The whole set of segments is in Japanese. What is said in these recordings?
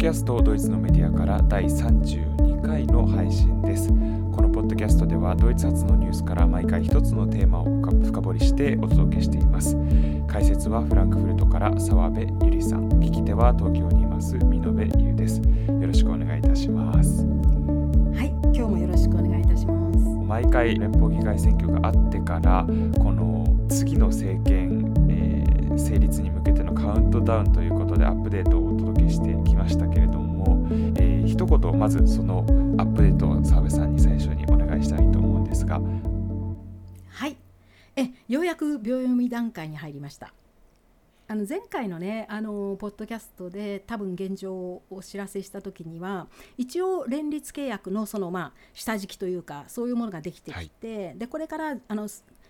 キャストドイツのメディアから第32回の配信です。このポッドキャストではドイツ発のニュースから毎回一つのテーマを深掘りしてお届けしています。解説はフランクフルトから澤部ゆりさん。聞き手は東京にいます美濃部優です。よろしくお願いいたします。はい今日もよろしくお願いいたします。毎回連邦議会選挙があってからこの次の政権、えー、成立に向けてのカウントダウンということでアップデートをお届けしてきましたけれども、えー、一言まずそのアップデートを澤部さんに最初にお願いしたいと思うんですが。はい。えようやく秒読み段階に入りました。あの前回のねあのポッドキャストで多分現状をお知らせした時には一応連立契約のそのまあ下敷きというかそういうものができてきて、はい、でこれからあの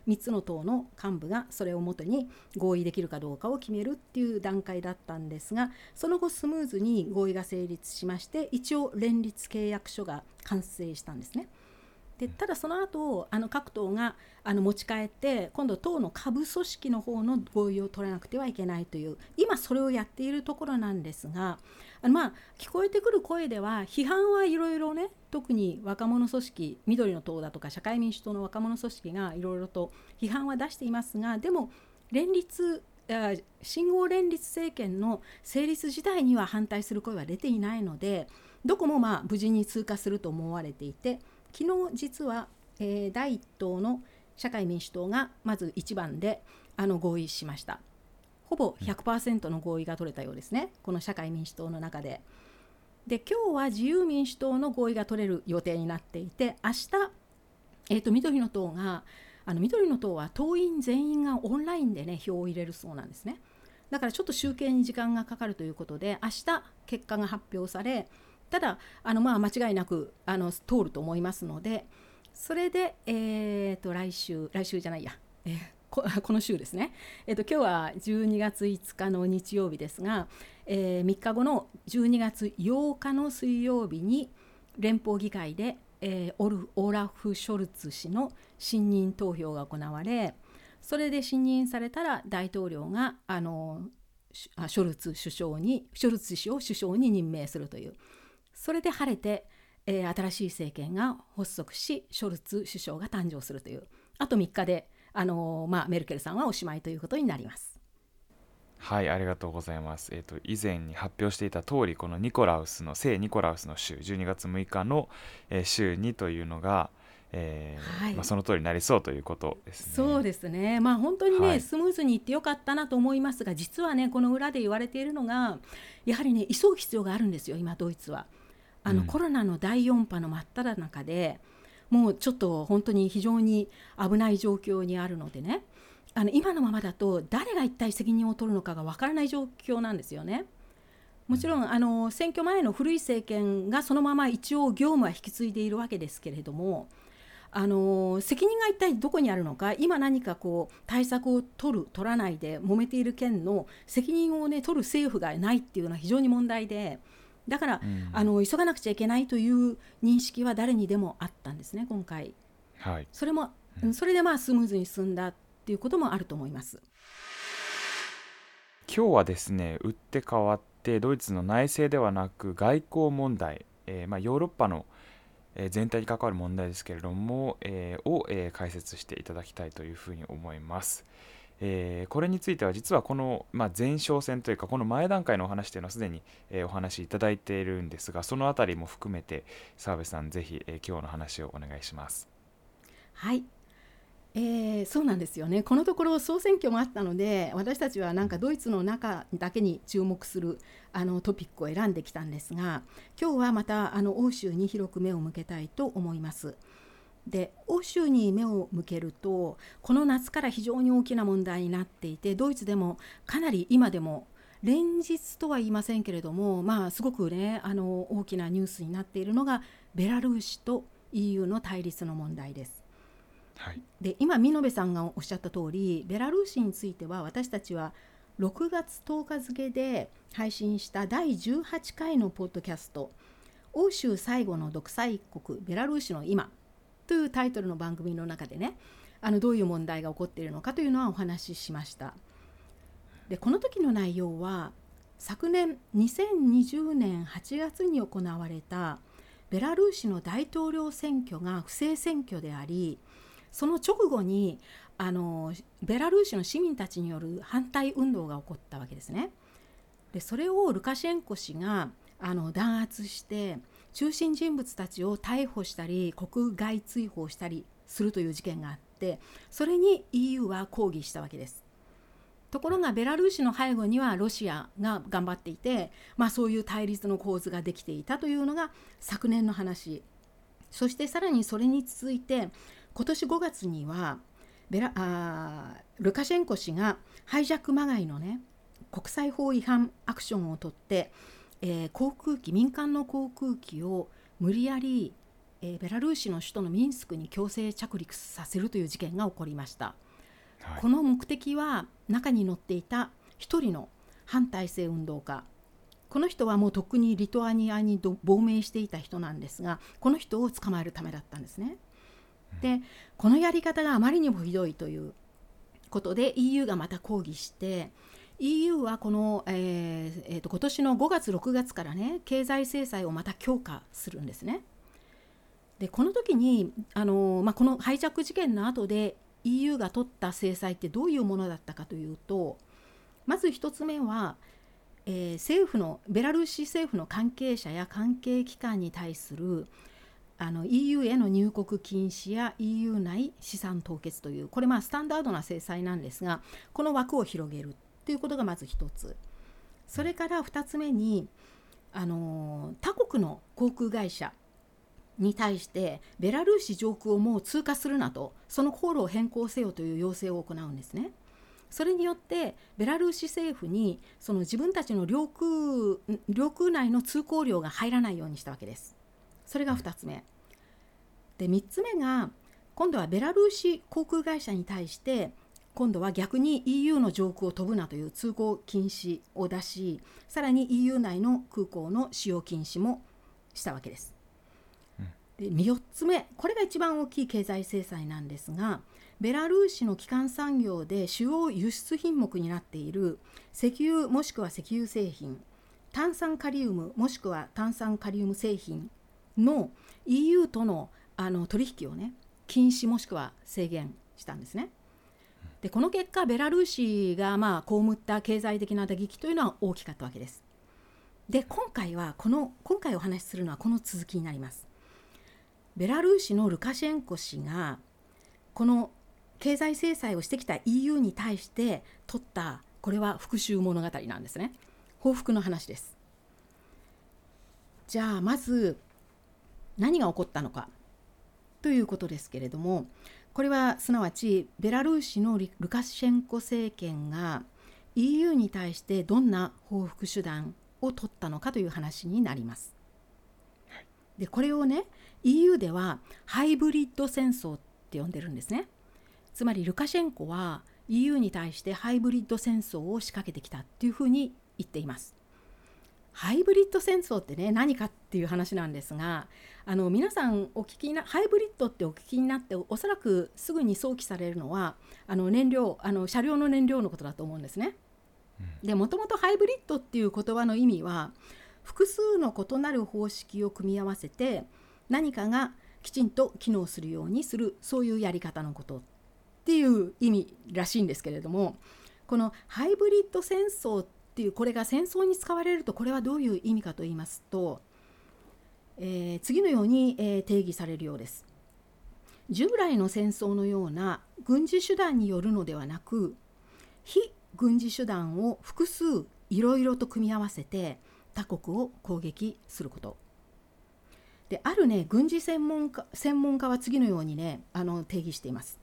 3つの党の幹部がそれをもとに合意できるかどうかを決めるっていう段階だったんですがその後スムーズに合意が成立しまして一応連立契約書が完成したんですね。でただその後あの各党があの持ち帰って今度党の下部組織の方の合意を取らなくてはいけないという今それをやっているところなんですがあのまあ聞こえてくる声では批判はいろいろね特に若者組織緑の党だとか社会民主党の若者組織がいろいろと批判は出していますがでも連立信号連立政権の成立自体には反対する声は出ていないのでどこもまあ無事に通過すると思われていて昨日実は、えー、第1党の社会民主党がまず1番であの合意しました。ほぼ100%の合意が取れたようですね。この社会民主党の中で。で今日は自由民主党の合意が取れる予定になっていて明日、えーと、緑の党があの緑の党は党員全員がオンラインでね票を入れるそうなんですね。だからちょっと集計に時間がかかるということで明日結果が発表されただあのまあ間違いなくあの通ると思いますのでそれで、えーと、来週来週じゃないや、えー、この週ですね、えーと、今日は12月5日の日曜日ですが、えー、3日後の12月8日の水曜日に連邦議会で、えー、オルオラフ・ショルツ氏の信任投票が行われそれで信任されたら大統領があのショルツ首相にショルツ氏を首相に任命するという。それで晴れて、えー、新しい政権が発足しショルツ首相が誕生するというあと3日で、あのー、まあ、メルケルさんはおしまいということになります。はいありがとうございます。えっ、ー、と以前に発表していた通りこのニコラウスの聖ニコラウスの週12月6日の、えー、週2というのが、えー、はい、まあ、その通りになりそうということですね。そうですね、まあ、本当にね、はい、スムーズにいってよかったなと思いますが実はねこの裏で言われているのがやはりね急ぐ必要があるんですよ今ドイツは。あの、うん、コロナの第4波の真っ只中でもうちょっと本当に非常に危ない状況にあるのでねあの今のままだと誰が一体責任を取るのかがわからない状況なんですよね。もちろんあの選挙前の古い政権がそのまま一応業務は引き継いでいるわけですけれどもあの責任が一体どこにあるのか今何かこう対策を取る取らないで揉めている県の責任をね取る政府がないっていうのは非常に問題で。だから、うん、あの急がなくちゃいけないという認識は誰にでもあったんですね今回、はい、それも、うん、それでまあスムーズに進んだっていうこともあると思います。今日はですね打って変わってドイツの内政ではなく外交問題、えー、まあ、ヨーロッパの全体に関わる問題ですけれども、えー、を、えー、解説していただきたいというふうに思います。えー、これについては実はこの、まあ、前哨戦というかこの前段階のお話というのはすでに、えー、お話しいただいているんですがそのあたりも含めて澤部さんぜひ、えー、今日の話をお願いします。はい、えー、そうなんですよねこのところ総選挙もあったので私たちはなんかドイツの中だけに注目するあのトピックを選んできたんですが今日はまたあの欧州に広く目を向けたいと思います。で欧州に目を向けるとこの夏から非常に大きな問題になっていてドイツでもかなり今でも連日とは言いませんけれどもまあすごくねあの大きなニュースになっているのがベラルーシと EU の対立の問題です。はい、で今美濃部さんがおっしゃった通りベラルーシについては私たちは6月10日付で配信した第18回のポッドキャスト「欧州最後の独裁国ベラルーシの今」というタイトルの番組の中でねあのどういう問題が起こっているのかというのはお話ししました。でこの時の内容は昨年2020年8月に行われたベラルーシの大統領選挙が不正選挙でありその直後にあのベラルーシの市民たちによる反対運動が起こったわけですね。でそれをルカシェンコ氏があの弾圧して中心人物たちを逮捕したり国外追放したりするという事件があってそれに EU は抗議したわけです。ところがベラルーシの背後にはロシアが頑張っていて、まあ、そういう対立の構図ができていたというのが昨年の話そしてさらにそれに続いて今年5月にはベラあルカシェンコ氏がハイジャックまがいのね国際法違反アクションをとって、えー、航空機民間の航空機を無理やり、えー、ベラルーシの首都のミンスクに強制着陸させるという事件が起こりました。はい、この目的は中に乗っていた一人の反体制運動家この人はもうとっくにリトアニアに亡命していた人なんですがこの人を捕まえるためだったんですね。でこのやり方があまりにもひどいということで EU がまた抗議して EU はこの、えーえーと、今年の5月6月からね経済制裁をまた強化するんですね。でこの時にあの、まあ、このハイジャック事件の後で EU が取った制裁ってどういうものだったかというとまず1つ目は、えー、政府のベラルーシ政府の関係者や関係機関に対するあの EU への入国禁止や EU 内資産凍結というこれまあスタンダードな制裁なんですがこの枠を広げるということがまず1つそれから2つ目にあの他国の航空会社に対してベラルーシ上空をもう通過するなとその航路を変更せよという要請を行うんですね。それによってベラルーシ政府にその自分たちの領空領空内の通行料が入らないようにしたわけです。それが2つ目。で3つ目が今度はベラルーシ航空会社に対して今度は逆に EU の上空を飛ぶなという通行禁止を出しさらに EU 内の空港の使用禁止もしたわけです。で4つ目これが一番大きい経済制裁なんですがベラルーシの基幹産業で主要輸出品目になっている石油もしくは石油製品炭酸カリウムもしくは炭酸カリウム製品の EU とのあの取引をね禁止もしくは制限したんですね。でこの結果ベラルーシがまあ被った経済的な打撃というのは大きかったわけです。で今回はこの今回お話しするのはこの続きになります。ベラルーシのルカシェンコ氏がこの経済制裁をしてきた EU に対して取ったこれは復讐物語なんですね報復の話ですじゃあまず何が起こったのかということですけれどもこれはすなわちベラルーシのルカシェンコ政権が EU に対してどんな報復手段を取ったのかという話になります。でこれをね EU ではハイブリッド戦争って呼んでるんですね。つまりルカシェンコは EU に対してハイブリッド戦争を仕掛けてきたっていうふうに言っています。ハイブリッド戦争ってね何かっていう話なんですがあの皆さんお聞きなハイブリッドってお聞きになっておそらくすぐに想起されるのはあの燃料あの車両の燃料のことだと思うんですね。でもともとハイブリッドっていう言葉の意味は複数の異なる方式を組み合わせて何かがきちんと機能するようにするそういうやり方のことっていう意味らしいんですけれどもこのハイブリッド戦争っていうこれが戦争に使われるとこれはどういう意味かと言いますと、えー、次のように、えー、定義されるようです。従来の戦争のような軍事手段によるのではなく非軍事手段を複数いろいろと組み合わせて他国を攻撃することであるね軍事専門家専門家は次のようにねあの定義しています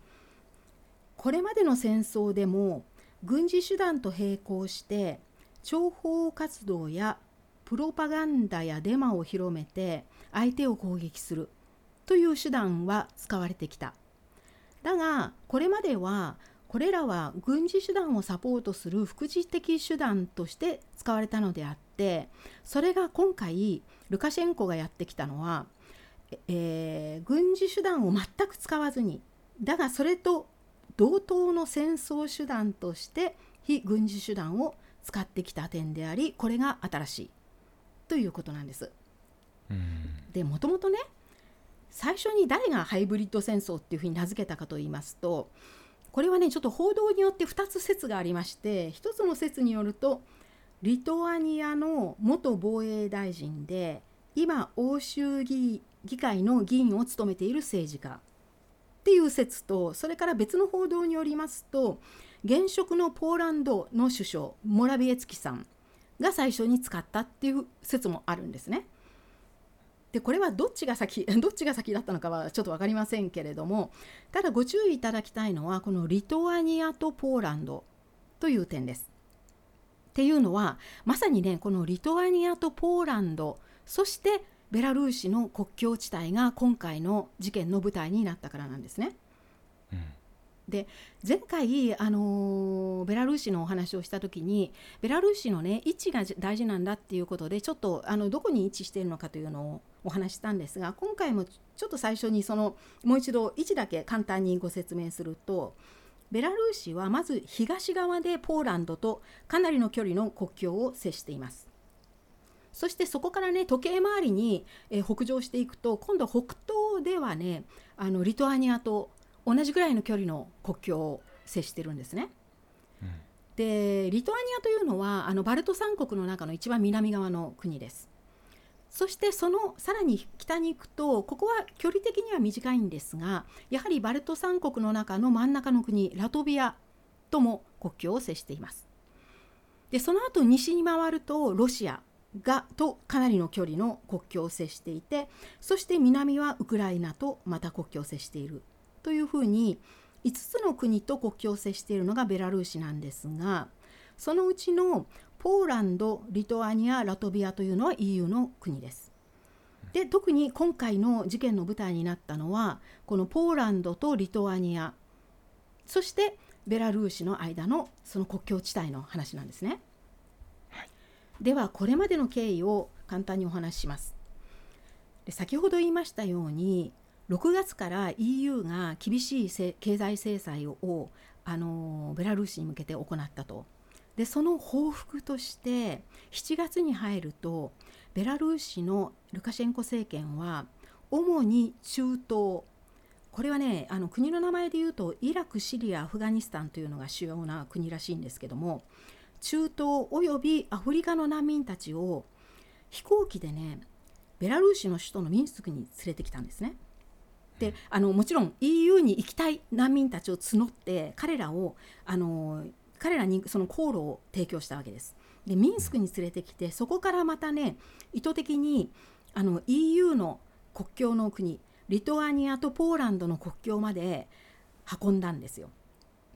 これまでの戦争でも軍事手段と並行して諜報活動やプロパガンダやデマを広めて相手を攻撃するという手段は使われてきた。だがこれまではこれらは軍事手段をサポートする副次的手段として使われたのであってそれが今回ルカシェンコがやってきたのは、えー、軍事手段を全く使わずにだがそれと同等の戦争手段として非軍事手段を使ってきた点でありこれが新しいということなんです。うんでもともとね最初に誰がハイブリッド戦争っていうふうに名付けたかと言いますとこれはねちょっと報道によって2つ説がありまして1つの説によるとリトアニアの元防衛大臣で今欧州議議会の議員を務めている政治家っていう説とそれから別の報道によりますと現職のポーランドの首相モラビエツキさんが最初に使ったっていう説もあるんですね。でこれはどっちが先 どっちが先だったのかはちょっと分かりませんけれどもただご注意いただきたいのはこのリトアニアとポーランドという点です。っていうのはまさにねこのリトアニアとポーランドそしてベラルーシの国境地帯が今回の事件の舞台になったからなんですね。うんで前回、あのーベラルーシのお話をした時にベラルーシの、ね、位置が大事なんだっていうことでちょっとあのどこに位置しているのかというのをお話したんですが今回もちょっと最初にそのもう一度位置だけ簡単にご説明するとベラルーシはまず東側でポーランドとかなりの距離の国境を接しています。そしてそこからね時計回りに、え北上していくと今度北東ではねあのリトアニアと同じぐらいの距離の国境を接してるんですね。うんでリトアニアというのはあのバルト三国の中の一番南側の国です。そしてそのさらに北に行くとここは距離的には短いんですがやはりバルト三国の中の真ん中の国ラトビアとも国境を接しています。でその後西に回るとロシアがとかなりの距離の国境を接していてそして南はウクライナとまた国境を接しているというふうに5つの国と国境を接しているのがベラルーシなんですがそのうちのポーランドリトアニアラトビアというのは EU の国です。で特に今回の事件の舞台になったのはこのポーランドとリトアニアそしてベラルーシの間のその国境地帯の話なんですね。ではこれまでの経緯を簡単にお話しします。で先ほど言いましたように6月から EU が厳しい経済制裁をあのベラルーシに向けて行ったと。でその報復として7月に入るとベラルーシのルカシェンコ政権は主に中東これはねあの国の名前で言うとイラクシリアアフガニスタンというのが主要な国らしいんですけども中東およびアフリカの難民たちを飛行機でねベラルーシの首都のミンスクに連れてきたんですね。であのもちろん EU に行きたい難民たちを募って彼らをあの彼らにその航路を提供したわけです。でミンスクに連れてきてそこからまたね意図的にあの EU の国境の国リトアニアとポーランドの国境まで運んだんですよ。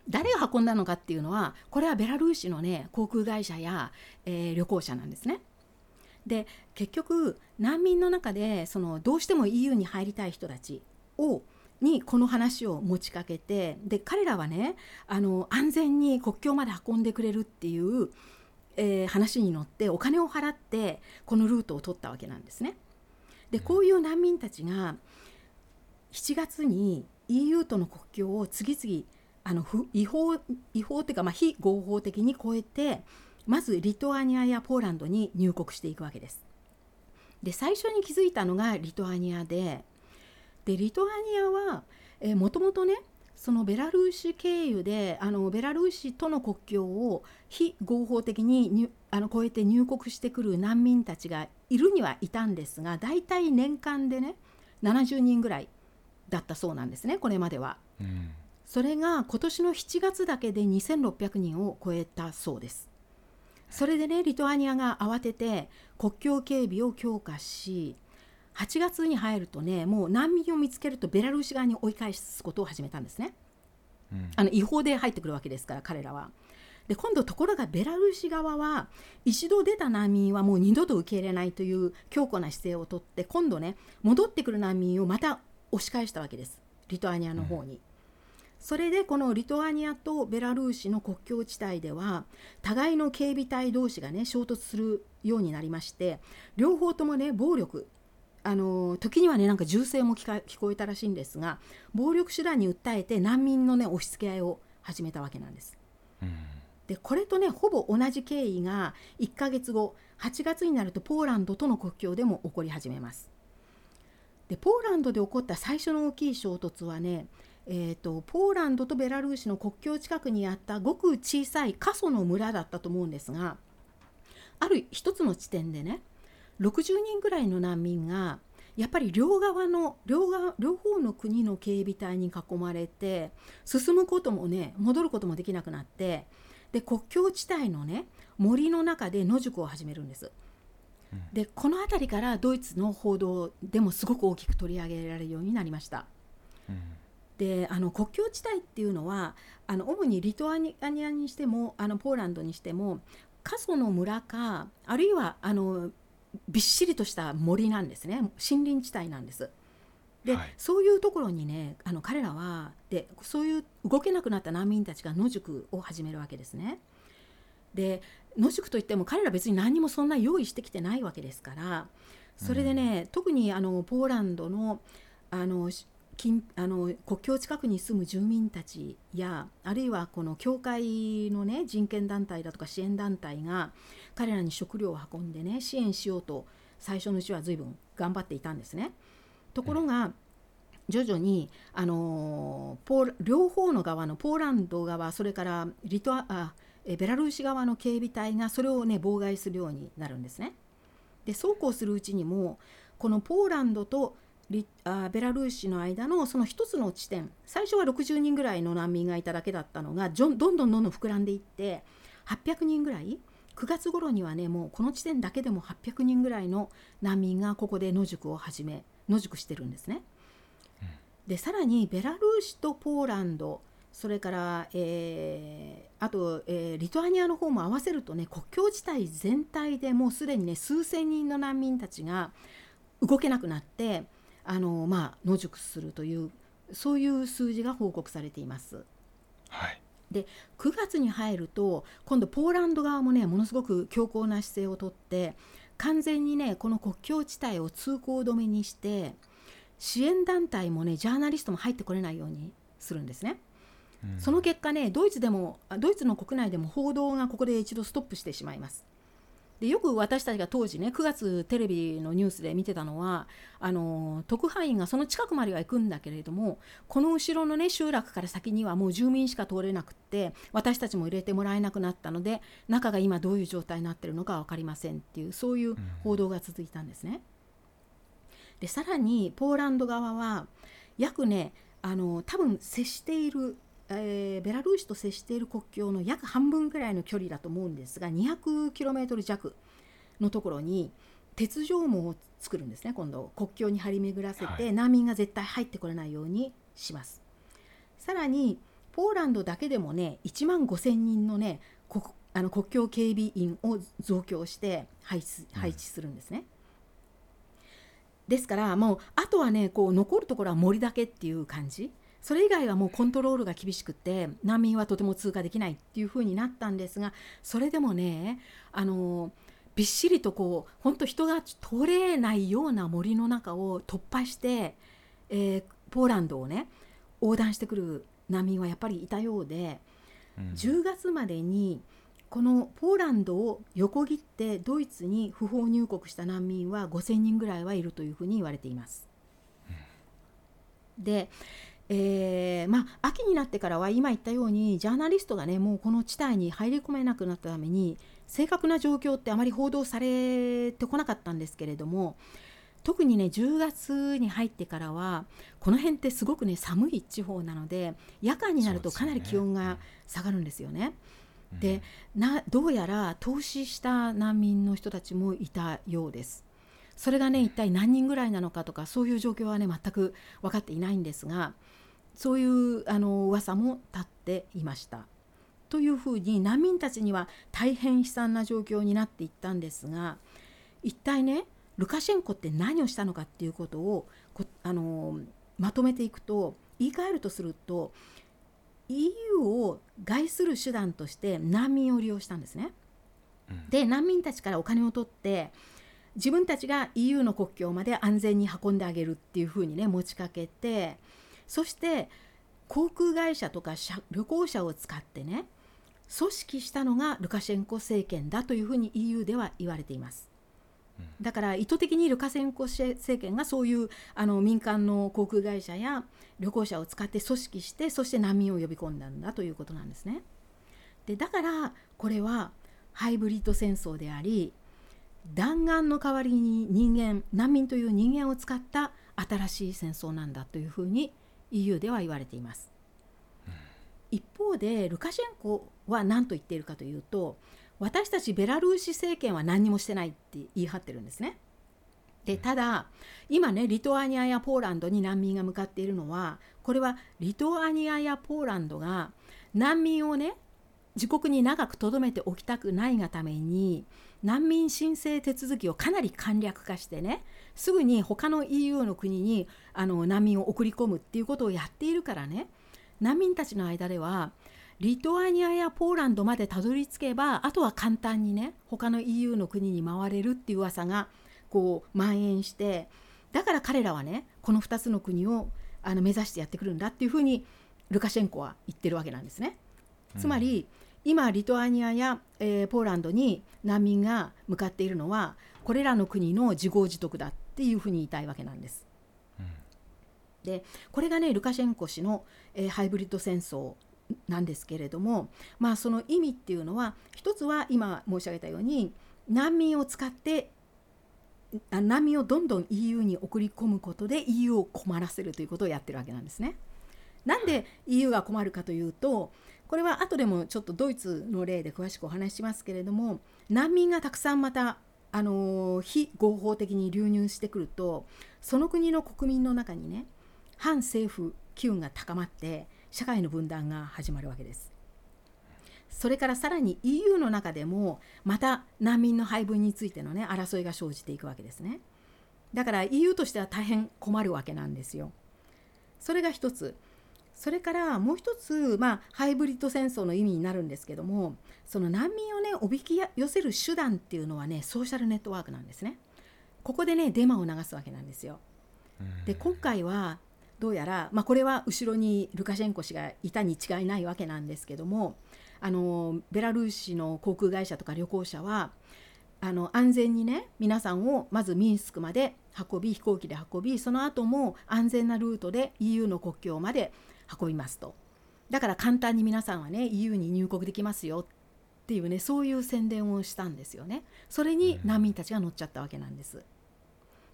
誰が運んだのかっていうのはこれはベラルーシのね航空会社や、えー旅行者なんですね。で結局難民の中でそのどうしても EU に入りたい人たちをにこの話を持ちかけてで彼らはねあの安全に国境まで運んでくれるっていう、えー話に乗ってお金を払ってこのルートを取ったわけなんですね。でこういう難民たちが7月に EU との国境を次々あの不違法違法というか、まあ、非合法的に越えてまずリトアニアやポーランドに入国していくわけです。で最初に気づいたのがリトアニアででリトアニアはもともとねそのベラルーシ経由であのベラルーシとの国境を非合法的に入あの越えて入国してくる難民たちがいるにはいたんですが大体年間でね70人ぐらいだったそうなんですねこれまでは。うんそれが今年の7月だけで2600人を超えたそうです。それでねリトアニアが慌てて国境警備を強化し8月に入るとねもう難民を見つけるとベラルーシ側に追い返すことを始めたんですね。うんあの違法で入ってくるわけですから彼らは。で今度ところがベラルーシ側は一度出た難民はもう二度と受け入れないという強固な姿勢をとって今度ね戻ってくる難民をまた押し返したわけですリトアニアの方に。それでこのリトアニアとベラルーシの国境地帯では互いの警備隊同士がね衝突するようになりまして両方ともね暴力あの時にはねなんか銃声も聞か聞こえたらしいんですが暴力手段に訴えて難民のね押し付け合いを始めたわけなんです。うんででこれとねほぼ同じ経緯が1ヶ月後8月になるとポーランドとの国境でも起こり始めます。でポーランドで起こった最初の大きい衝突はねえーと、ポーランドとベラルーシの国境近くにあったごく小さい過疎の村だったと思うんですがある一つの地点でね60人ぐらいの難民がやっぱり両側の両側両方の国の警備隊に囲まれて進むこともね戻ることもできなくなってで国境地帯のね森の中で野宿を始めるんです。でこの辺りからドイツの報道でもすごく大きく取り上げられるようになりました。うんであの国境地帯っていうのはあの主にリトアニアにしてもあのポーランドにしても過疎の村かあるいはあのびっしりとした森なんですね森林地帯なんです。で、はい、そういうところにねあの彼らはでそういう動けなくなった難民たちが野宿を始めるわけですね。で野宿といっても彼ら別に何もそんな用意してきてないわけですからそれでね、うん、特にあのポーランドのあの近あの国境近くに住む住民たちやあるいはこの教会のね人権団体だとか支援団体が彼らに食料を運んでね支援しようと最初のうちは随分頑張っていたんですね。ところが、徐々にあのポー両方の側のポーランド側それからリトアあベラルーシ側の警備隊がそれをね妨害するようになるんですね。でそうこうするうちにもこのポーランドとリあベラルーシの間のその一つの地点最初は60人ぐらいの難民がいただけだったのがどんどんどんどん膨らんでいって800人ぐらい9月頃にはねもうこの地点だけでも800人ぐらいの難民がここで野宿を始め野宿してるんですね。でさらにベラルーシとポーランドそれから、えー、あと、えー、リトアニアの方も合わせるとね国境地帯全体でもうすでにね数千人の難民たちが動けなくなってあの、まあ、野宿するというそういう数字が報告されています。はい、で9月に入ると今度ポーランド側もねものすごく強硬な姿勢をとって完全にねこの国境地帯を通行止めにして支援団体もねジャーナリストも入ってこれないようにするんですね。うん、その結果ねドイツでもドイツの国内でも報道がここで一度ストップしてしまいます。でよく私たちが当時ね9月テレビのニュースで見てたのはあの特派員がその近くまでは行くんだけれどもこの後ろのね集落から先にはもう住民しか通れなくって私たちも入れてもらえなくなったので中が今どういう状態になってるのか分かりませんっていうそういう報道が続いたんですね。でさらにポーランド側は約ねあの多分接しているえー、ベラルーシと接している国境の約半分ぐらいの距離だと思うんですが 200km 弱のところに鉄条網を作るんですね今度国境に張り巡らせて、難民が絶対入ってこれないようにします。さらにポーランドだけでもね1万5,000人のね国あの国境警備員を増強して配置配置するんですね。ですからもうあとはねこう残るところは森だけっていう感じそれ以外はもうコントロールが厳しくて難民はとても通過できないっていう風になったんですがそれでもねあのびっしりとこう本当人が通れないような森の中を突破して、えー、ポーランドをね横断してくる難民はやっぱりいたようで、うん、10月までにこのポーランドを横切ってドイツに不法入国した難民は5,000人ぐらいはいるというふうに言われています。うん、でえー、まあ、秋になってからは今言ったようにジャーナリストがねもうこの地帯に入り込めなくなったために正確な状況ってあまり報道されてこなかったんですけれども特にね10月に入ってからはこの辺ってすごくね寒い地方なので夜間になるとかなり気温が下がるんですよね。でなどうやら投資した難民の人たちもいたようです。それがね一体何人ぐらいなのかとかそういう状況はね全く分かっていないんですがそういうあの噂も立っていました。というふうに難民たちには大変悲惨な状況になっていったんですが一体ねルカシェンコって何をしたのかっていうことをあのまとめていくと言い換えるとすると EU を害する手段として難民を利用したんですね。で難民たちからお金を取って自分たちが EU の国境まで安全に運んであげるっていうふうにね持ちかけてそして航空会社とか旅行者を使ってね組織したのがルカシェンコ政権だというふうに EU では言われています。だから意図的にルカシェンコ政権がそういうあの民間の航空会社や旅行者を使って組織してそして難民を呼び込んだんだということなんですね。でだからこれはハイブリッド戦争であり弾丸の代わりに人間難民という人間を使った新しい戦争なんだというふうに EU では言われています。一方でルカシェンコは何と言っているかというと私たちベラルーシ政権は何にもしてないって言い張ってるんですね。でただ今ねリトアニアやポーランドに難民が向かっているのはこれはリトアニアやポーランドが難民をね自国に長く留めておきたくないがために難民申請手続きをかなり簡略化してねすぐに他の EU の国にあの難民を送り込むっていうことをやっているからね難民たちの間ではリトアニアやポーランドまでたどり着けばあとは簡単にね他の EU の国に回れるっていう噂がこう蔓延してだから彼らはねこの2つの国をあの目指してやってくるんだっていうふうにルカシェンコは言ってるわけなんですね。つまり、今リトアニアや、えー、ポーランドに難民が向かっているのはこれらの国の自業自得だっていうふうに言いたいわけなんです。うん、でこれがねルカシェンコ氏の、えー、ハイブリッド戦争なんですけれどもまあその意味っていうのは一つは今申し上げたように難民を使って難民をどんどん EU に送り込むことで EU を困らせるということをやってるわけなんですね。なんで EU が困るかというとこれは後でもちょっとドイツの例で詳しくお話しますけれども難民がたくさんまたあの非合法的に流入してくるとその国の国民の中にね反政府機運が高まって社会の分断が始まるわけです。それからさらに EU の中でもまた難民の配分についてのね争いが生じていくわけですね。だから EU としては大変困るわけなんですよ。それが一つ。それからもう一つ、まあ、ハイブリッド戦争の意味になるんですけどもその難民をねおびき寄せる手段っていうのはねソーシャルネットワークなんですね。ここでねデマを流すわけなんですよ。で今回はどうやら、まあ、これは後ろにルカシェンコ氏がいたに違いないわけなんですけどもあのベラルーシの航空会社とか旅行者はあの安全にね皆さんをまずミンスクまで運び飛行機で運びその後も安全なルートで EU の国境まで運びますと。だから簡単に皆さんはね EU に入国できますよっていうねそういう宣伝をしたんですよね。それに難民たちが乗っちゃったわけなんです。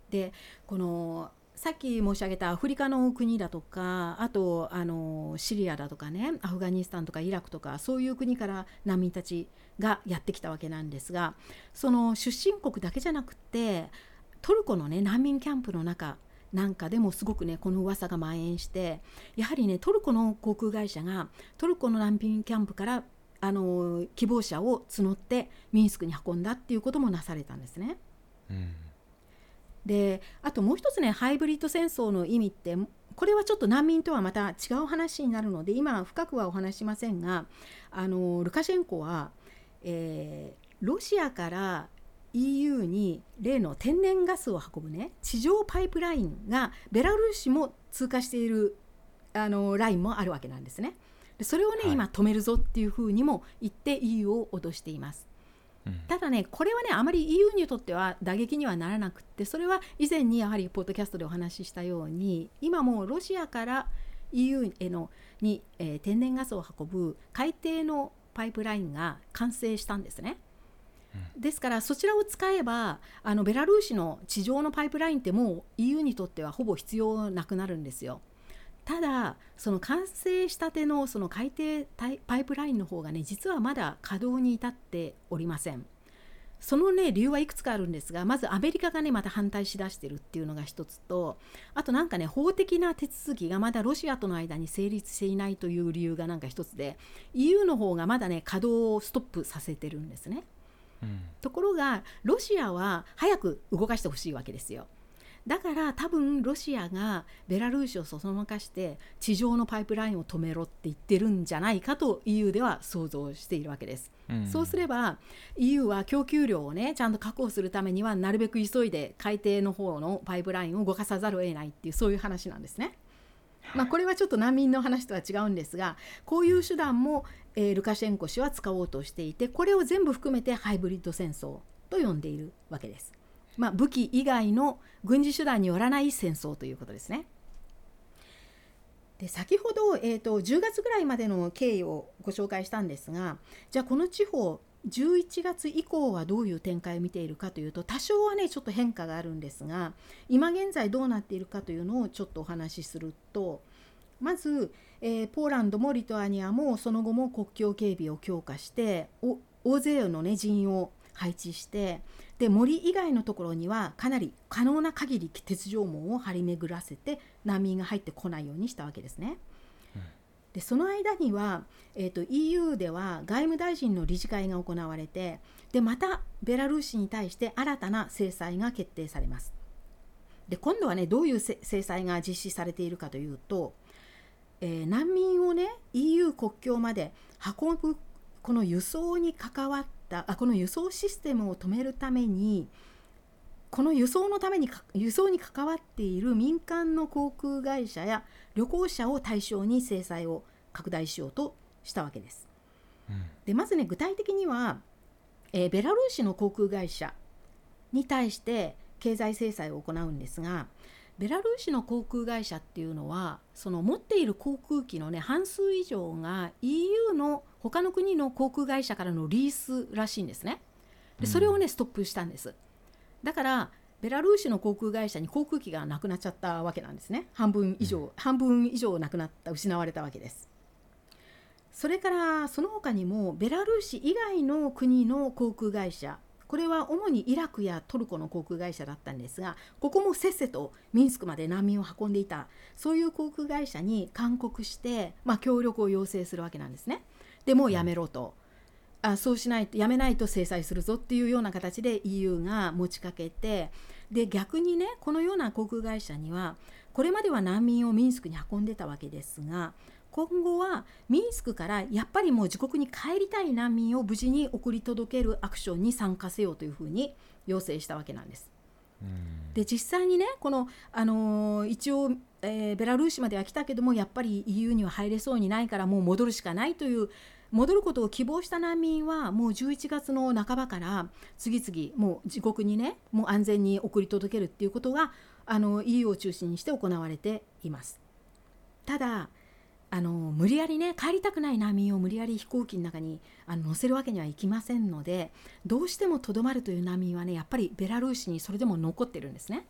でこのさっき申し上げたアフリカの国だとかあとあのシリアだとかねアフガニスタンとかイラクとかそういう国から難民たちがやってきたわけなんですがその出身国だけじゃなくてトルコのね難民キャンプの中なんかでもすごくねこの噂が蔓延してやはりねトルコの航空会社がトルコの難民キャンプからあの希望者を募ってミンスクに運んだっていうこともなされたんですね。うん、であともう一つねハイブリッド戦争の意味ってこれはちょっと難民とはまた違う話になるので今深くはお話しませんがあのルカシェンコは、えー、ロシアから EU に例の天然ガスを運ぶね地上パイプラインがベラルーシも通過しているあのラインもあるわけなんですね。でそれをね、はい、今止めるぞっていうふうにも言って EU を脅しています。うん、ただねこれはねあまり EU にとっては打撃にはならなくってそれは以前にやはりポッドキャストでお話ししたように今もロシアから EU へのに、えー、天然ガスを運ぶ海底のパイプラインが完成したんですね。ですからそちらを使えばあのベラルーシの地上のパイプラインってもう EU にとってはほぼ必要なくなるんですよ。ただその完成したてのその海底パイプラインの方がね実はまだ稼働に至っておりません。そのね理由はいくつかあるんですがまずアメリカがねまた反対しだしてるっていうのが一つとあとなんかね法的な手続きがまだロシアとの間に成立していないという理由がなんか一つで EU の方がまだね稼働をストップさせてるんですね。ところがロシアは早く動かしてほしいわけですよ。だから多分ロシアがベラルーシをそそのかして地上のパイプラインを止めろって言ってるんじゃないかと EU では想像しているわけです。うん、そうすれば EU は供給量をねちゃんと確保するためにはなるべく急いで海底の方のパイプラインを動かさざるを得ないっていうそういう話なんですね。まあ、これはちょっと難民の話とは違うんですがこういう手段も、えー、ルカシェンコ氏は使おうとしていてこれを全部含めてハイブリッド戦争と呼んでいるわけです。まあ、武器以外の軍事手段によらない戦争ということですね。で先ほど、えーと、10月ぐらいまでの経緯をご紹介したんですがじゃあこの地方11月以降はどういう展開を見ているかというと多少はねちょっと変化があるんですが今現在どうなっているかというのをちょっとお話しするとまず、えー、ポーランドもリトアニアもその後も国境警備を強化して大勢の、ね、人員を配置してで森以外のところにはかなり可能な限り鉄条網を張り巡らせて難民が入ってこないようにしたわけですね。でその間には、えーと、EU では外務大臣の理事会が行われてでまたベラルーシに対して新たな制裁が決定されます。で今度はねどういう制裁が実施されているかというと、えー、難民をね EU 国境まで運ぶこの輸送に関わったあこの輸送システムを止めるためにこの輸送のために輸送に関わっている民間の航空会社や旅行者を対象に制裁を拡大しようとしたわけです。うん、でまずね具体的には、えー、ベラルーシの航空会社に対して経済制裁を行うんですがベラルーシの航空会社っていうのはその持っている航空機のね半数以上が EU の他の国の航空会社からのリースらしいんですね。でそれをねストップしたんです。だからベラルーシの航空会社に航空機がなくなっちゃったわけなんですね半分以上、うん、半分以上なくなった失われたわけですそれからその他にもベラルーシ以外の国の航空会社これは主にイラクやトルコの航空会社だったんですがここもせっせとミンスクまで難民を運んでいたそういう航空会社に勧告して、まあ、協力を要請するわけなんですね。でもやめろと。あそうしないとやめないと制裁するぞっていうような形で EU が持ちかけてで逆にねこのような航空会社にはこれまでは難民をミンスクに運んでたわけですが今後はミンスクからやっぱりもう自国に帰りたい難民を無事に送り届けるアクションに参加せよというふうに要請したわけなんです。で実際にねこの、あのー、一応、えー、ベラルーシまでは来たけどもやっぱり EU には入れそうにないからもう戻るしかないという戻ることを希望した難民はもう11月の半ばから次々もう自国にねもう安全に送り届けるっていうことがあの EU を中心にして行われています。ただあの無理やりね帰りたくない難民を無理やり飛行機の中にあの乗せるわけにはいきませんのでどうしてもとどまるという難民はねやっぱりベラルーシにそれでも残ってるんですね。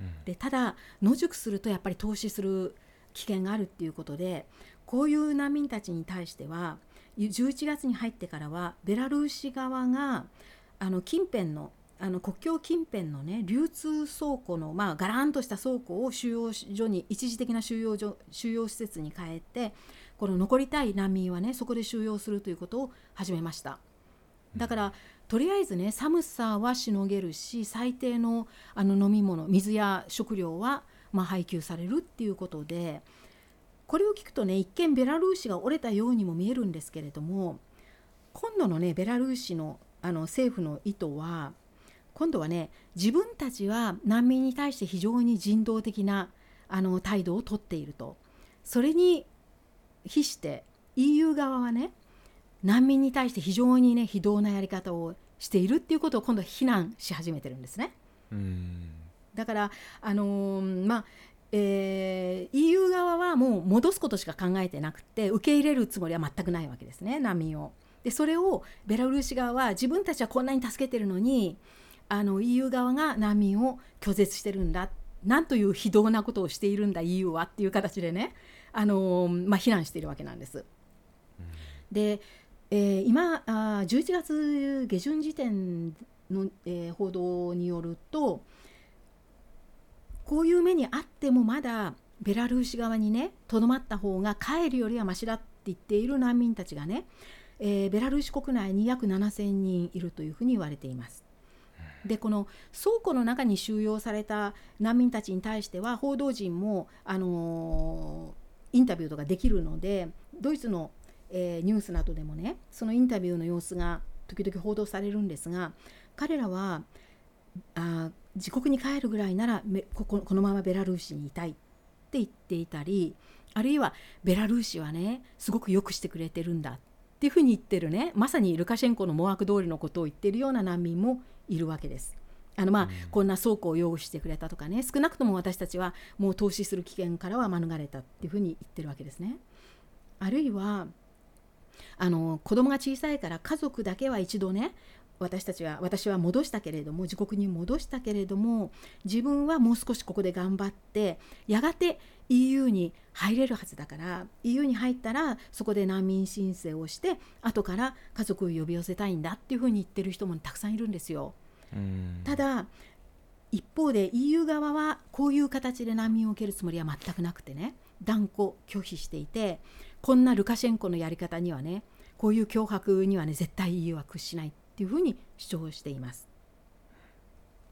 うん、でただ野宿するとやっぱり投資する危険があるっていうことでこういう難民たちに対しては11月に入ってからはベラルーシ側があの近辺のあの国境近辺のね流通倉庫の、まあ、ガランとした倉庫を収容所に一時的な収容所収容施設に変えてこの残りたい難民はねそこで収容するということを始めました。だからとりあえずね寒さはしのげるし最低のあの飲み物水や食料はまあ配給されるっていうことでこれを聞くとね一見ベラルーシが折れたようにも見えるんですけれども今度のねベラルーシのあの政府の意図は今度はね自分たちは難民に対して非常に人道的なあの態度をとっているとそれに比して EU 側はね難民に対して非常にね非道なやり方をしているっていうことを今度は非難し始めてるんですね。だからあのー、まあえー、EU 側はもう戻すことしか考えてなくて受け入れるつもりは全くないわけですね難民を。でそれをベラルーシ側は自分たちはこんなに助けてるのにあの EU 側が難民を拒絶してるんだなんという非道なことをしているんだ EU はっていう形でね、あのまあ、非難しているわけなんです。で、えー、今あ11月下旬時点の、えー、報道によるとこういう目にあってもまだベラルーシ側にねとどまった方が帰るよりはましだって言っている難民たちがね、えー、ベラルーシ国内に約7000人いるというふうに言われています。でこの倉庫の中に収容された難民たちに対しては報道陣も、あのー、インタビューとかできるのでドイツの、えー、ニュースなどでもねそのインタビューの様子が時々報道されるんですが彼らはあ自国に帰るぐらいならこここのままベラルーシにいたいって言っていたりあるいはベラルーシはねすごくよくしてくれてるんだっていうふうに言ってるねまさにルカシェンコの思惑通りのことを言ってるような難民もいるわけです。あのまあ、うん、こんな倉庫を用意してくれたとかね少なくとも私たちはもう投資する危険からは免れたっていうふうに言ってるわけですね。あるいはあの子供が小さいから家族だけは一度ね私たちは私は戻したけれども自国に戻したけれども自分はもう少しここで頑張ってやがて EU に入れるはずだから EU に入ったらそこで難民申請をして後から家族を呼び寄せたいんだっていうふうに言ってる人もたくさんいるんですよ。ただ一方で EU 側はこういう形で難民を受けるつもりは全くなくてね断固拒否していてこんなルカシェンコのやり方にはねこういう脅迫にはね絶対 EU は屈しないってていうふうに主張しています。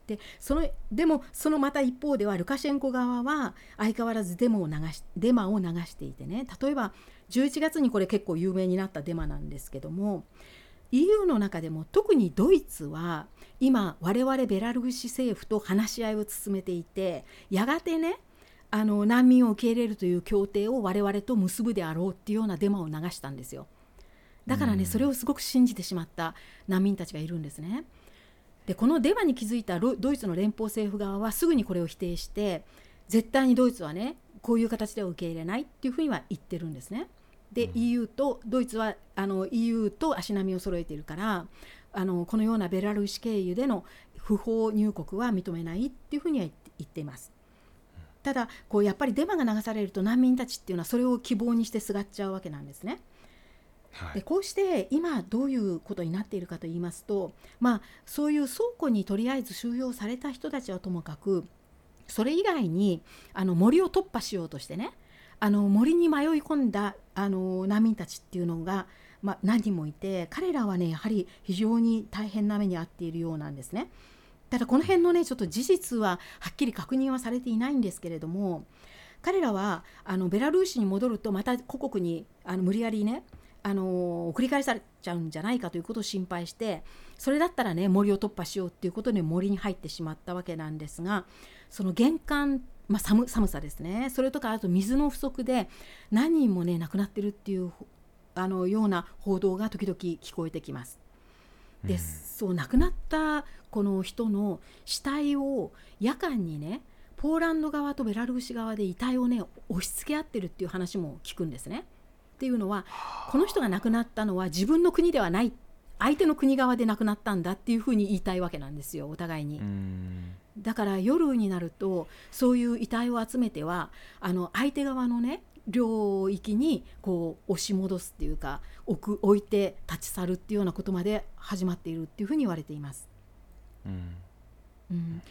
でそのでもそのまた一方ではルカシェンコ側は相変わらずデモを流しデマを流していてね例えば11月にこれ結構有名になったデマなんですけども EU の中でも特にドイツは今我々ベラルーシ政府と話し合いを進めていてやがてねあの難民を受け入れるという協定を我々と結ぶであろうっていうようなデマを流したんですよ。だからね、それをすごく信じてしまった難民たちがいるんですね。でこのデマに気づいたドイツの連邦政府側はすぐにこれを否定して絶対にドイツはねこういう形では受け入れないっていうふうには言ってるんですね。で、うん、EU とドイツはあの EU と足並みを揃えているからあのこのようなベラルーシ経由での不法入国は認めないっていうふうには言っています。ただこうやっぱりデマが流されると難民たちっていうのはそれを希望にしてすがっちゃうわけなんですね。でこうして今どういうことになっているかと言いますと、まあ、そういう倉庫にとりあえず収容された人たちはともかくそれ以外にあの森を突破しようとしてねあの森に迷い込んだあの難民たちっていうのが、まあ、何人もいて彼らはねやはり非常に大変な目に遭っているようなんですね。ただこの辺のねちょっと事実ははっきり確認はされていないんですけれども彼らはあのベラルーシに戻るとまた故国にあの無理やりねあの繰り返されちゃうんじゃないかということを心配してそれだったらね森を突破しようっていうことで森に入ってしまったわけなんですがその玄関、まあ、寒寒さですねそれとかあと水の不足で何人もね亡くなってるっていうあのような報道が時々聞こえてきます。で、うん、そう亡くなったこの人の死体を夜間にねポーランド側とベラルーシ側で遺体をね押し付け合ってるっていう話も聞くんですね。っていうのはこの人が亡くなったのは自分の国ではない相手の国側で亡くなったんだっていうふうに言いたいわけなんですよお互いに。だから夜になるとそういう遺体を集めてはあの相手側のね領域にこう押し戻すっていうか置く置いて立ち去るっていうようなことまで始まっているっていうふうに言われています。うん、うん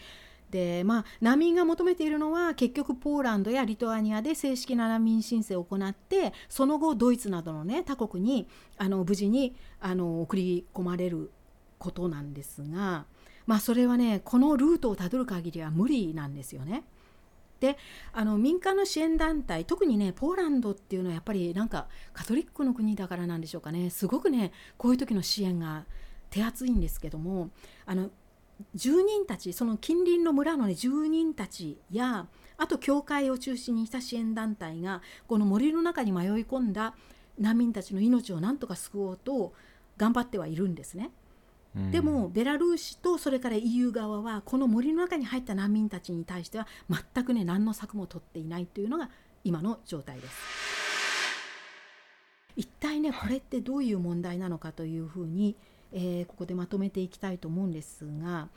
でまあ、難民が求めているのは結局ポーランドやリトアニアで正式な難民申請を行ってその後ドイツなどの、ね、他国にあの無事にあの送り込まれることなんですが、まあ、それはねこのルートをたどる限りは無理なんですよね。であの民間の支援団体特にねポーランドっていうのはやっぱりなんかカトリックの国だからなんでしょうかねすごくねこういう時の支援が手厚いんですけどもあの住人たちその近隣の村の、ね、住人たちやあと教会を中心にした支援団体がこの森の中に迷い込んだ難民たちの命を何とか救おうと頑張ってはいるんですね。でもベラルーシとそれから EU 側はこの森の中に入った難民たちに対しては全くね何の策も取っていないというのが今の状態です。一体ねこれってどういう問題なのかというふうに、えー、ここでまとめていきたいと思うんですが、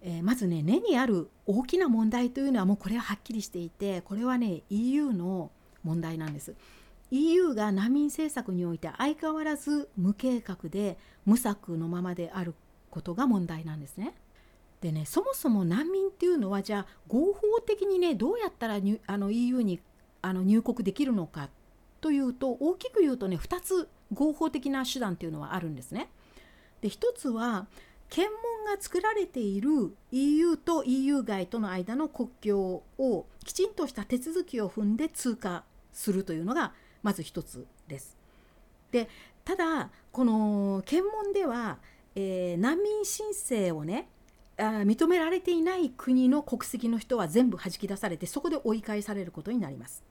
えー、まずね根にある大きな問題というのはもうこれははっきりしていてこれはね EU の問題なんです。EU が難民政策において相変わらず無計画で無策のままであることが問題なんですね。でねそもそも難民っていうのはじゃあ合法的にねどうやったらにあの EU にあの入国できるのかというと大きく言うとね2つ合法的な手段っていうのはあるんですね。で1つは検問が作られている EU と EU 外との間の国境をきちんとした手続きを踏んで通過するというのがまず1つです。でただこの検問では、えー、難民申請をねあ認められていない国の国籍の人は全部弾き出されてそこで追い返されることになります。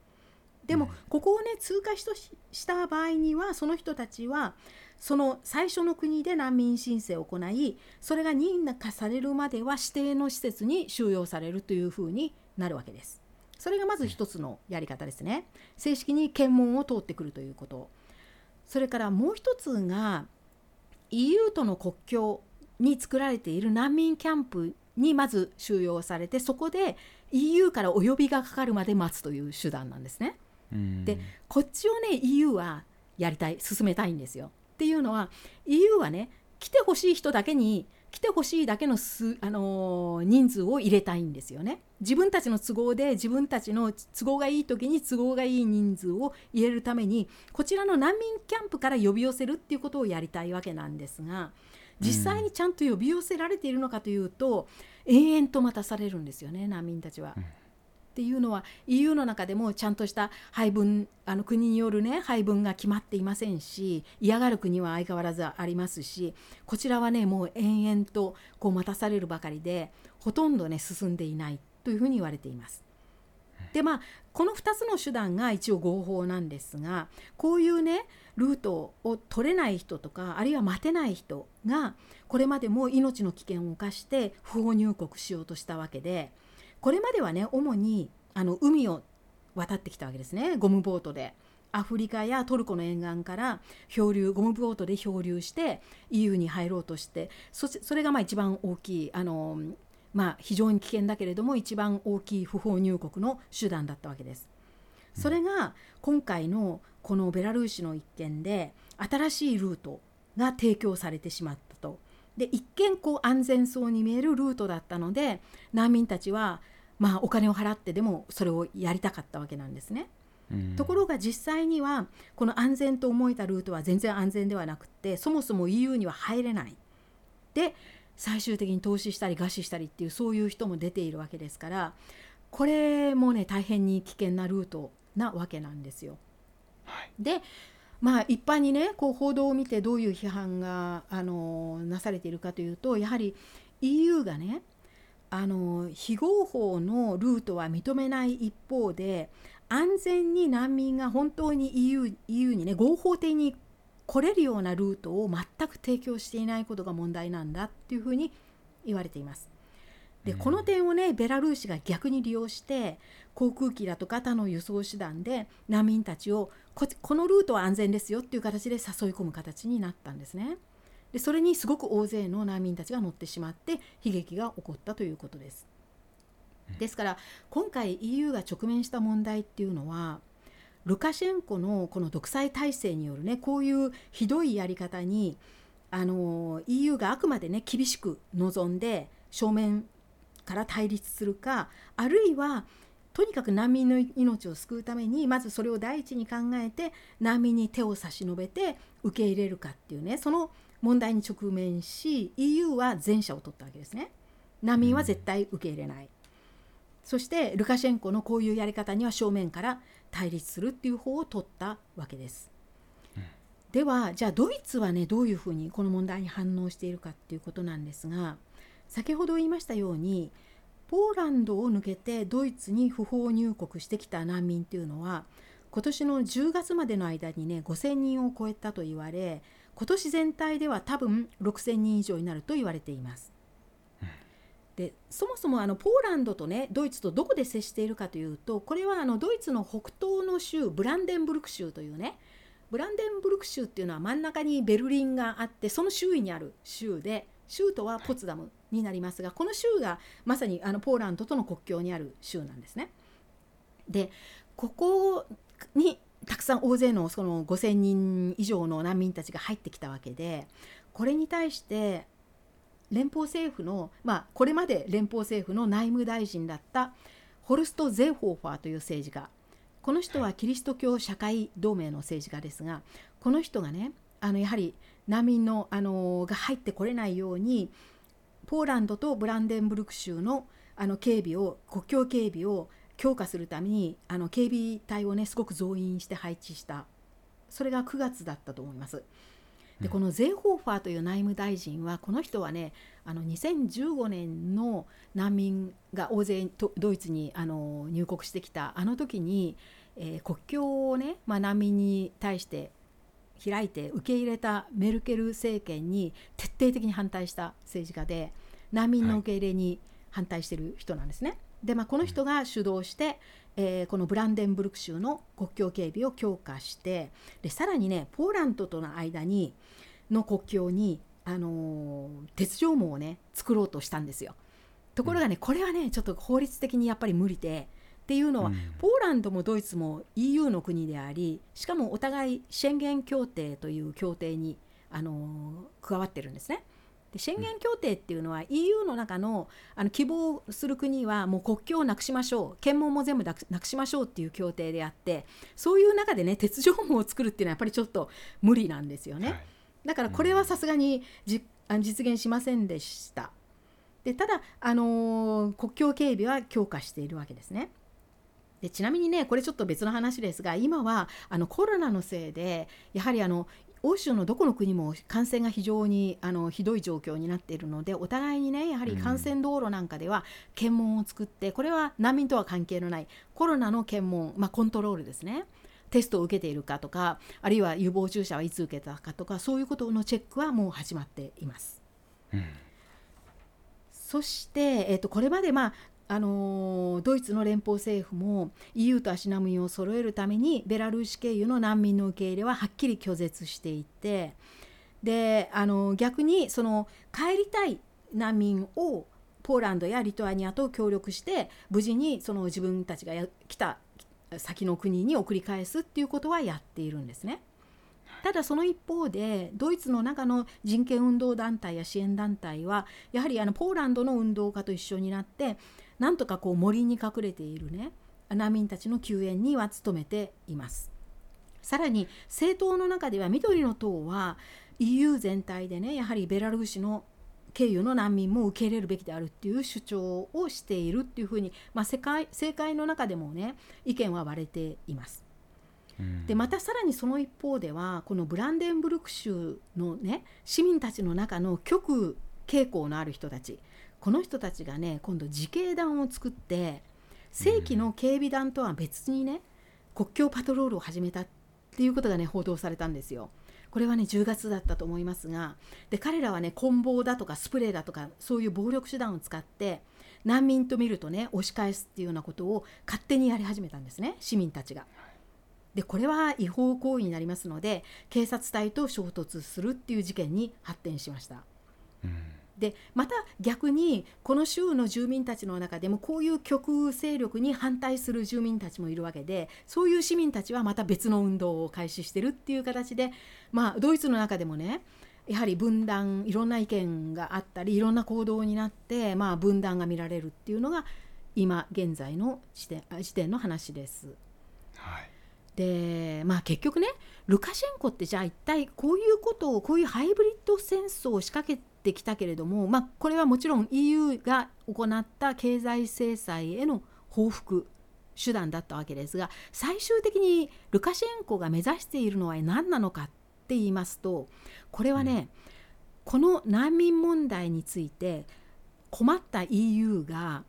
でも、ここをね通過しとしした場合にはその人たちはその最初の国で難民申請を行いそれが認可されるまでは指定の施設に収容されるというふうになるわけです。それがまず一つのやり方ですね。正式に検問を通ってくるということ。それからもう一つが EU との国境に作られている難民キャンプにまず収容されてそこで EU からお呼びがかかるまで待つという手段なんですね。でこっちをね EU はやりたい進めたいんですよ。っていうのは EU はね来てほしい人だけに来てほしいだけのす、あのー、人数を入れたいんですよね。自分たちの都合で自分たちの都合がいい時に都合がいい人数を入れるためにこちらの難民キャンプから呼び寄せるっていうことをやりたいわけなんですが実際にちゃんと呼び寄せられているのかというと、うん、延々と待たされるんですよね難民たちは。うんっていうのは EU の中でもちゃんとした配分あの国によるね配分が決まっていませんし嫌がる国は相変わらずありますしこちらはねもう延々とこう待たされるばかりでほとんどね進んでいないというふうに言われています。でまあこの2つの手段が一応合法なんですがこういうねルートを取れない人とかあるいは待てない人がこれまでも命の危険を冒して不法入国しようとしたわけでこれまではね主にあの海を渡ってきたわけですねゴムボートで。アフリカやトルコの沿岸から漂流ゴムボートで漂流して EU に入ろうとしてそそれがまあ一番大きいあの、まあ、非常に危険だけれども一番大きい不法入国の手段だったわけです。それが今回のこのベラルーシの一件で新しいルートが提供されてしまったと。で一見こう安全そうに見えるルートだったので難民たちはまあ、お金を払ってでもそれをやりたかったわけなんですね。ところが実際にはこの安全と思えたルートは全然安全ではなくてそもそも EU には入れない。で最終的に投資したり餓死したりっていうそういう人も出ているわけですからこれもね大変に危険なルートなわけなんですよ。はい、でまあ一般にねこう報道を見てどういう批判があのなされているかというとやはり EU がねあの非合法のルートは認めない一方で安全に難民が本当に EU, EU にね合法的に来れるようなルートを全く提供していないことが問題なんだっていうふうに言われています。でこの点をねベラルーシが逆に利用して航空機だとか他の輸送手段で難民たちをこのルートは安全ですよっていう形で誘い込む形になったんですね。でそれにすごく大勢の難民たちが乗ってしまって悲劇が起こったということです。ですから今回 EU が直面した問題っていうのはルカシェンコのこの独裁体制によるねこういうひどいやり方にあの EU があくまでね厳しく望んで正面から対立するかあるいはとにかく難民の命を救うためにまずそれを第一に考えて難民に手を差し伸べて受け入れるかっていうねその問題に直面し EU は前者を取ったわけですね。難民は絶対受け入れない。そしてルカシェンコのこういうやり方には正面から対立するっていう方を取ったわけです。ではじゃあドイツはねどういうふうにこの問題に反応しているかっていうことなんですが先ほど言いましたようにポーランドを抜けてドイツに不法入国してきた難民っていうのは今年の10月までの間にね5,000人を超えたと言われ今年全体では多分6,000人以上になると言われています。でそもそもあのポーランドとねドイツとどこで接しているかというとこれはあのドイツの北東の州ブランデンブルク州というねブランデンブルク州っていうのは真ん中にベルリンがあってその周囲にある州で州都はポツダムになりますがこの州がまさにあのポーランドとの国境にある州なんですね。でここにたくさん大勢のその5,000人以上の難民たちが入ってきたわけでこれに対して連邦政府のまあこれまで連邦政府の内務大臣だったホルスト・ゼーホーファーという政治家。この人はキリスト教社会同盟の政治家ですがこの人がねあのやはり難民のあのが入ってこれないようにポーランドとブランデンブルク州のあの警備を国境警備を強化するためにあの警備隊をねすごく増員して配置したそれが9月だったと思います。でこのゼーホーファーという内務大臣はこの人はねあの2015年の難民が大勢ドイツにあの入国してきたあの時に、えー、国境をね、まあ、難民に対して開いて受け入れたメルケル政権に徹底的に反対した政治家で難民の受け入れに反対してる人なんですね。はい、でまあ、この人が主導して、えー、このブランデンブルク州の国境警備を強化してでさらにねポーランドとの間にの国境に、あのー、鉄条網をね作ろうとしたんですよ。ところがねこれはねちょっと法律的にやっぱり無理で。っていうのは、うん、ポーランドもドイツも EU の国でありしかもお互い宣言協定という協定に、あのー、加わってるんですね。で宣言協定っていうのは EU の中のあの希望する国はもう国境をなくしましょう検問も全部なくしましょうっていう協定であってそういう中でね鉄条網を作るっていうのはやっぱりちょっと無理なんですよね。はい、だからこれはさすがにじ実現しませんでした。でただ、あのー、国境警備は強化しているわけですね。でちなみにねこれちょっと別の話ですが今はあのコロナのせいでやはりあの欧州のどこの国も感染が非常にあのひどい状況になっているのでお互いにねやはり幹線道路なんかでは検問を作って、これは難民とは関係のないコロナの検問、まあ、コントロールですね。テストを受けているかとかあるいは予防注射はいつ受けたかとかそういうことのチェックはもう始まっています。うん、そして、えー、とこれまで、まあ、あのドイツの連邦政府も EU と足並みを揃えるためにベラルーシ経由の難民の受け入れははっきり拒絶していてであの逆にその帰りたい難民をポーランドやリトアニアと協力して無事にその自分たちが来た先の国に送り返すっていうことはやっているんですね。ただその一方でドイツの中の人権運動団体や支援団体はやはりあのポーランドの運動家と一緒になってなんとかこう森に隠れているね難民たちの救援には努めています。さらに政党の中では緑の党は EU 全体でねやはりベラルーシの経由の難民も受け入れるべきであるっていう主張をしているっていうふうに、まあ、世界政界の中でもね意見は割れています。でまたさらにその一方ではこのブランデンブルク州のね市民たちの中の極傾向のある人たちこの人たちがね今度自警団を作って正規の警備団とは別にね国境パトロールを始めたっていうことがね報道されたんですよ。これはね10月だったと思いますがで彼らはね棍棒だとかスプレーだとかそういう暴力手段を使って難民と見るとね押し返すっていうようなことを勝手にやり始めたんですね市民たちが。でこれは違法行為になりますので警察隊と衝突するっていう事件に発展しました。うんでまた逆にこの州の住民たちの中でもこういう極右勢力に反対する住民たちもいるわけでそういう市民たちはまた別の運動を開始してるっていう形で、まあ、ドイツの中でもねやはり分断いろんな意見があったりいろんな行動になって、まあ、分断が見られるっていうのが今現在の時点時点の話です。はいでまあ結局ねルカシェンコってじゃあ一体こういうことをこういうハイブリッド戦争を仕掛けてきたけれども、まあ、これはもちろん EU が行った経済制裁への報復手段だったわけですが最終的にルカシェンコが目指しているのは何なのかって言いますとこれはね、この難民問題について困った EU が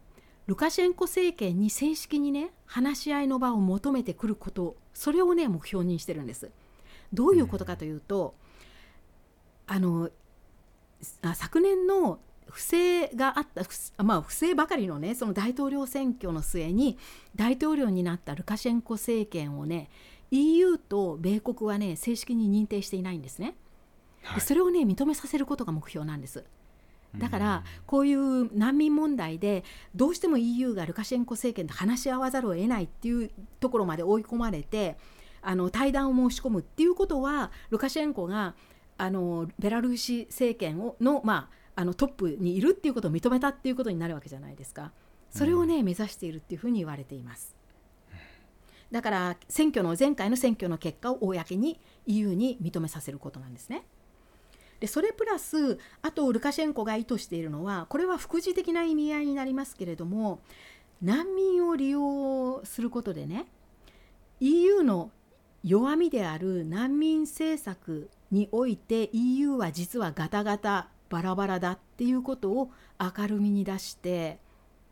ルカシェンコ政権に正式にね話し合いの場を求めてくることそれをね目標にしてるんです。どういうことかというと、あの昨年の不正があったまあ、不正ばかりのねその大統領選挙の末に大統領になったルカシェンコ政権をね EU と米国はね正式に認定していないんですね。でそれをね認めさせることが目標なんです。だからこういう難民問題でどうしても EU がルカシェンコ政権と話し合わざるを得ないっていうところまで追い込まれてあの対談を申し込むっていうことはルカシェンコがあのベラルーシ政権をの,、まあ、あのトップにいるっていうことを認めたっていうことになるわけじゃないですか。それをね、目指しているっていうふうに言われています。だから選挙の前回の選挙の結果を公に EU に認めさせることなんですね。でそれプラスあとルカシェンコが意図しているのはこれは副次的な意味合いになりますけれども難民を利用することでね EU の弱みである難民政策において EU は実はガタガタバラバラだっていうことを明るみに出して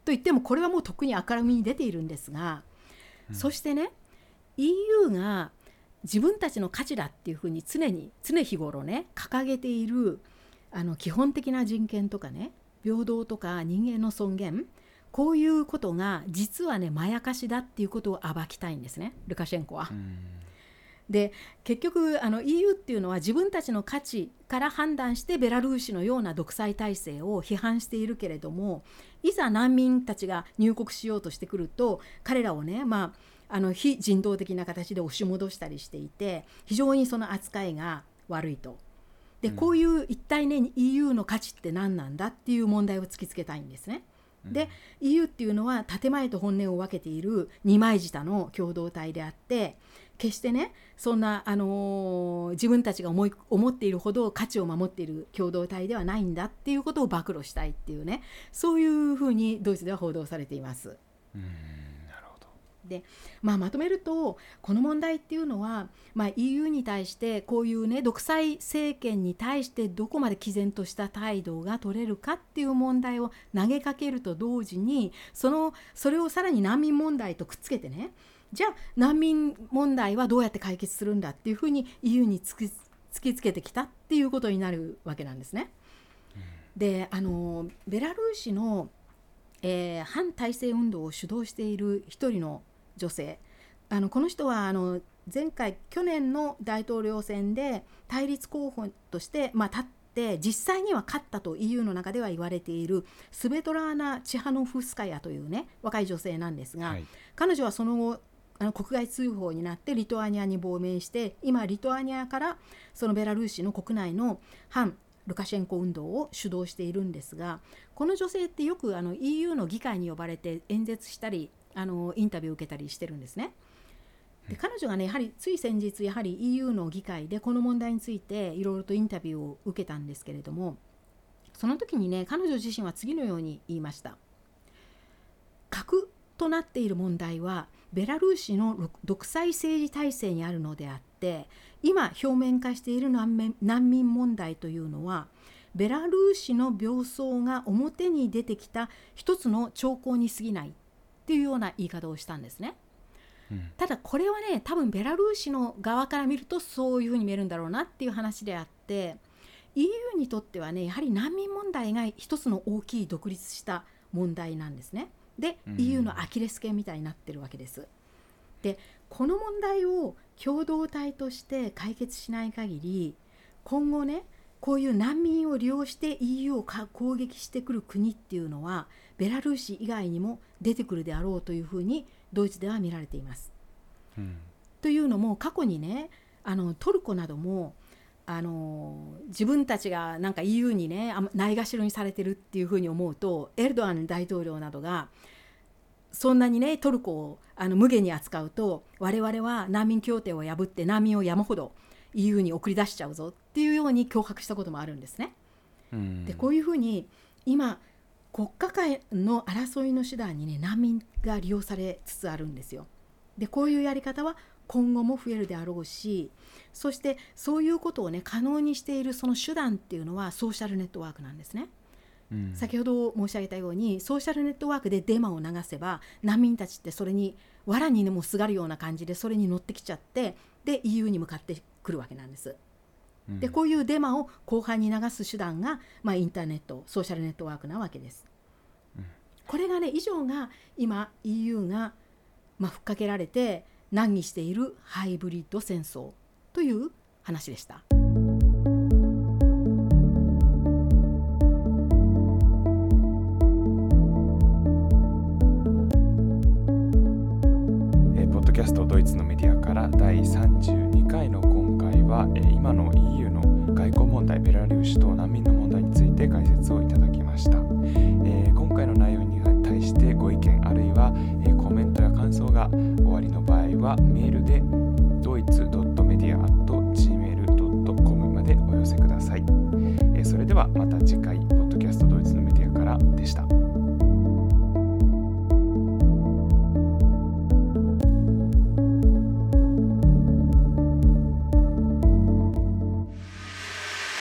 といってもこれはもうとっくに明るみに出ているんですが、うん、そしてね EU が自分たちの価値だっていうふうに常に常日頃ね掲げているあの基本的な人権とかね平等とか人間の尊厳こういうことが実はねまやかしだっていうことを暴きたいんですねルカシェンコは。で結局あの EU っていうのは自分たちの価値から判断してベラルーシのような独裁体制を批判しているけれどもいざ難民たちが入国しようとしてくると彼らをねまああの非人道的な形で押し戻したりしていて非常にその扱いが悪いと。でこういう一体ね EU の価値って何なんだっていう問題を突きつけたいんですね。で EU っていうのは建前と本音を分けている二枚舌の共同体であって決してねそんな、あのー、自分たちが思い思っているほど価値を守っている共同体ではないんだっていうことを暴露したいっていうねそういうふうにドイツでは報道されています。うんで、まあ、まとめるとこの問題っていうのは、まあ、EU に対してこういうね独裁政権に対してどこまで毅然とした態度が取れるかっていう問題を投げかけると同時にそのそれをさらに難民問題とくっつけてねじゃあ難民問題はどうやって解決するんだっていうふうに EU に突き突きつけてきたっていうことになるわけなんですね。であのベラルーシの、えー、反体制運動を主導している一人の女性。あのこの人はあの前回去年の大統領選で対立候補として、まあ、立って実際には勝ったと EU の中では言われているスベトラーナ・チハノフスカヤというね若い女性なんですが、はい、彼女はその後あの国外通報になってリトアニアに亡命して今リトアニアからそのベラルーシの国内の反ルカシェンコ運動を主導しているんですがこの女性ってよくあの EU の議会に呼ばれて演説したりあのインタビューを受けたりしてるんですね。で彼女がねやはりつい先日やはり EU の議会でこの問題についていろいろとインタビューを受けたんですけれどもその時にね彼女自身は次のように言いました核となっている問題はベラルーシの独裁政治体制にあるのであって今表面化している難民問題というのはベラルーシの病巣が表に出てきた一つの兆候に過ぎないっていうような言い方をしたんですね。うん、ただこれはね多分ベラルーシの側から見るとそういうふうに見えるんだろうなっていう話であって EU にとってはねやはり難民問題が一つの大きい独立した問題なんですね。で、うん、EU のアキレス腱みたいになってるわけです。でこの問題を共同体として解決しない限り今後ねこういう難民を利用して EU を攻撃してくる国っていうのはベラルーシ以外にも出てくるであろうというふうにドイツでは見られています。うん、というのも過去にねあのトルコなどもあの自分たちがなんか EU にねないがしろにされてるっていうふうに思うとエルドアン大統領などがそんなにねトルコをあの無限に扱うと我々は難民協定を破って難民を山ほど EU に送り出しちゃうぞっていうように脅迫したこともあるんですね。うん、でこういうふうに今国家間の争いの手段にね難民が利用されつつあるんですよ。でこういうやり方は今後も増えるであろうしそしてそういうことをね可能にしているその手段っていうのはソーシャルネットワークなんですね。うん、先ほど申し上げたようにソーシャルネットワークでデマを流せば難民たちってそれに藁にでもすがるような感じでそれに乗ってきちゃってで EU に向かってくるわけなんです。でこういうデマを後半に流す手段が、まあ、インターネットソーシャルネットワークなわけです。これがね以上が今 EU が、まあ、ふっかけられて難儀しているハイブリッド戦争という話でした。ポッドキャストドイツのメディアから第32回の今回は今の EU の外交問題ベラルーシと難民の問題について解説をいただきました、え、今回の内容に対してご意見あるいは、感想が終わりの場合はメールでドイツドット .media.gmail.com までお寄せください。それではまた次回、ポッドキャストドイツのメディアからでした。